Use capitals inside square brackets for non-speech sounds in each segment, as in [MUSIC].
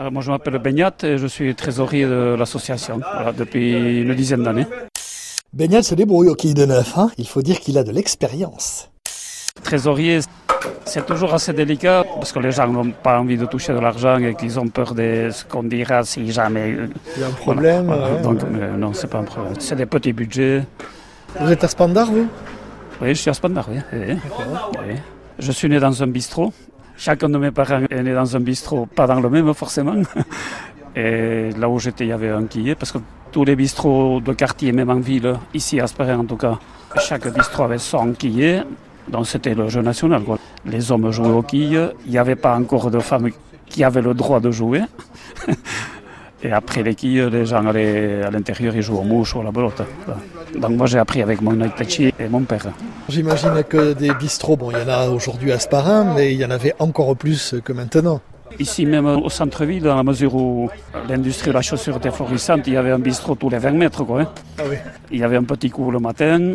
Alors, moi, je m'appelle Beignat et je suis trésorier de l'association voilà, depuis une dizaine d'années. Beignat se débrouille au quai de neuf. Hein Il faut dire qu'il a de l'expérience. Trésorier, c'est toujours assez délicat parce que les gens n'ont pas envie de toucher de l'argent et qu'ils ont peur de ce qu'on dira si jamais. Il y a un problème. Voilà, voilà. ouais. Donc, mais non, c'est pas un problème. C'est des petits budgets. Vous êtes à Spandar, vous? Oui, je suis à Spandar, oui. oui. Oui. Je suis né dans un bistrot. Chacun de mes parents est né dans un bistrot, pas dans le même forcément. Et là où j'étais, il y avait un quillet, parce que tous les bistrots de quartier, même en ville, ici à Asperin en tout cas, chaque bistrot avait son quillet. Donc c'était le jeu national. Quoi. Les hommes jouaient aux quilles. Il n'y avait pas encore de femmes qui avaient le droit de jouer. Et après les quilles, les gens allaient à l'intérieur, ils jouaient aux mouches ou à la belote. Donc moi j'ai appris avec mon Itachi et mon père. J'imagine que des bistrots, bon, il y en a aujourd'hui à Sparin, mais il y en avait encore plus que maintenant. Ici même au centre-ville, dans la mesure où l'industrie de la chaussure était florissante, il y avait un bistrot tous les 20 mètres. Quoi, hein. Ah oui. Il y avait un petit cours le matin,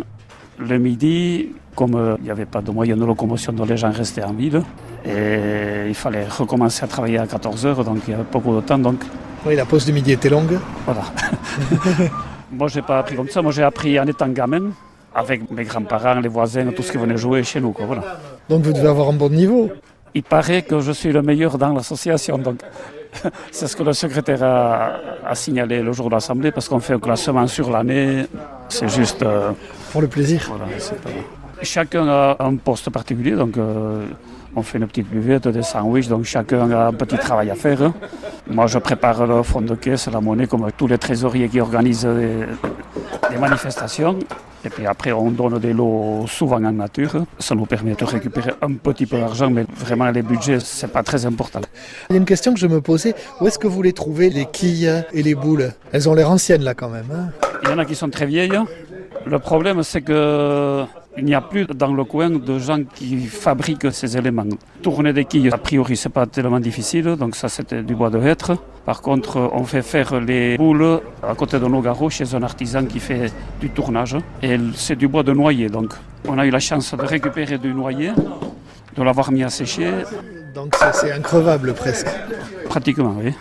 le midi, comme euh, il n'y avait pas de moyens de locomotion, donc les gens restaient en ville. Et il fallait recommencer à travailler à 14h, donc il y avait beaucoup de temps. Donc Oui, la pause du midi était longue. voilà. [LAUGHS] moi, je n'ai pas appris comme ça. Moi, j'ai appris en étant gamin, avec mes grands-parents, les voisins, tout ce qui venait jouer chez nous. Quoi, voilà. Donc vous devez avoir un bon niveau. Il paraît que je suis le meilleur dans l'association. Donc, [LAUGHS] c'est ce que le secrétaire a, a signalé le jour de l'Assemblée, parce qu'on fait un classement sur l'année. C'est juste. euh, Pour le plaisir. voilà, pas- Chacun a un poste particulier, donc euh, on fait une petite buvette, des sandwichs, donc chacun a un petit travail à faire. Moi, je prépare le fond de caisse, la monnaie, comme tous les trésoriers qui organisent des, des manifestations. Et puis après, on donne des lots souvent en nature. Ça nous permet de récupérer un petit peu d'argent, mais vraiment, les budgets, c'est pas très important. Il y a une question que je me posais. Où est-ce que vous les trouvez, les quilles et les boules? Elles ont l'air anciennes là quand même. hein Il y en a qui sont très vieilles. Le problème, c'est que il n'y a plus dans le coin de gens qui fabriquent ces éléments. Tourner des quilles, a priori, c'est pas tellement difficile, donc ça c'était du bois de hêtre. Par contre, on fait faire les boules à côté de nos garrots chez un artisan qui fait du tournage. Et c'est du bois de noyer, donc on a eu la chance de récupérer du noyer, de l'avoir mis à sécher, Donc c'est- c'est increvable presque. pratiquement, oui.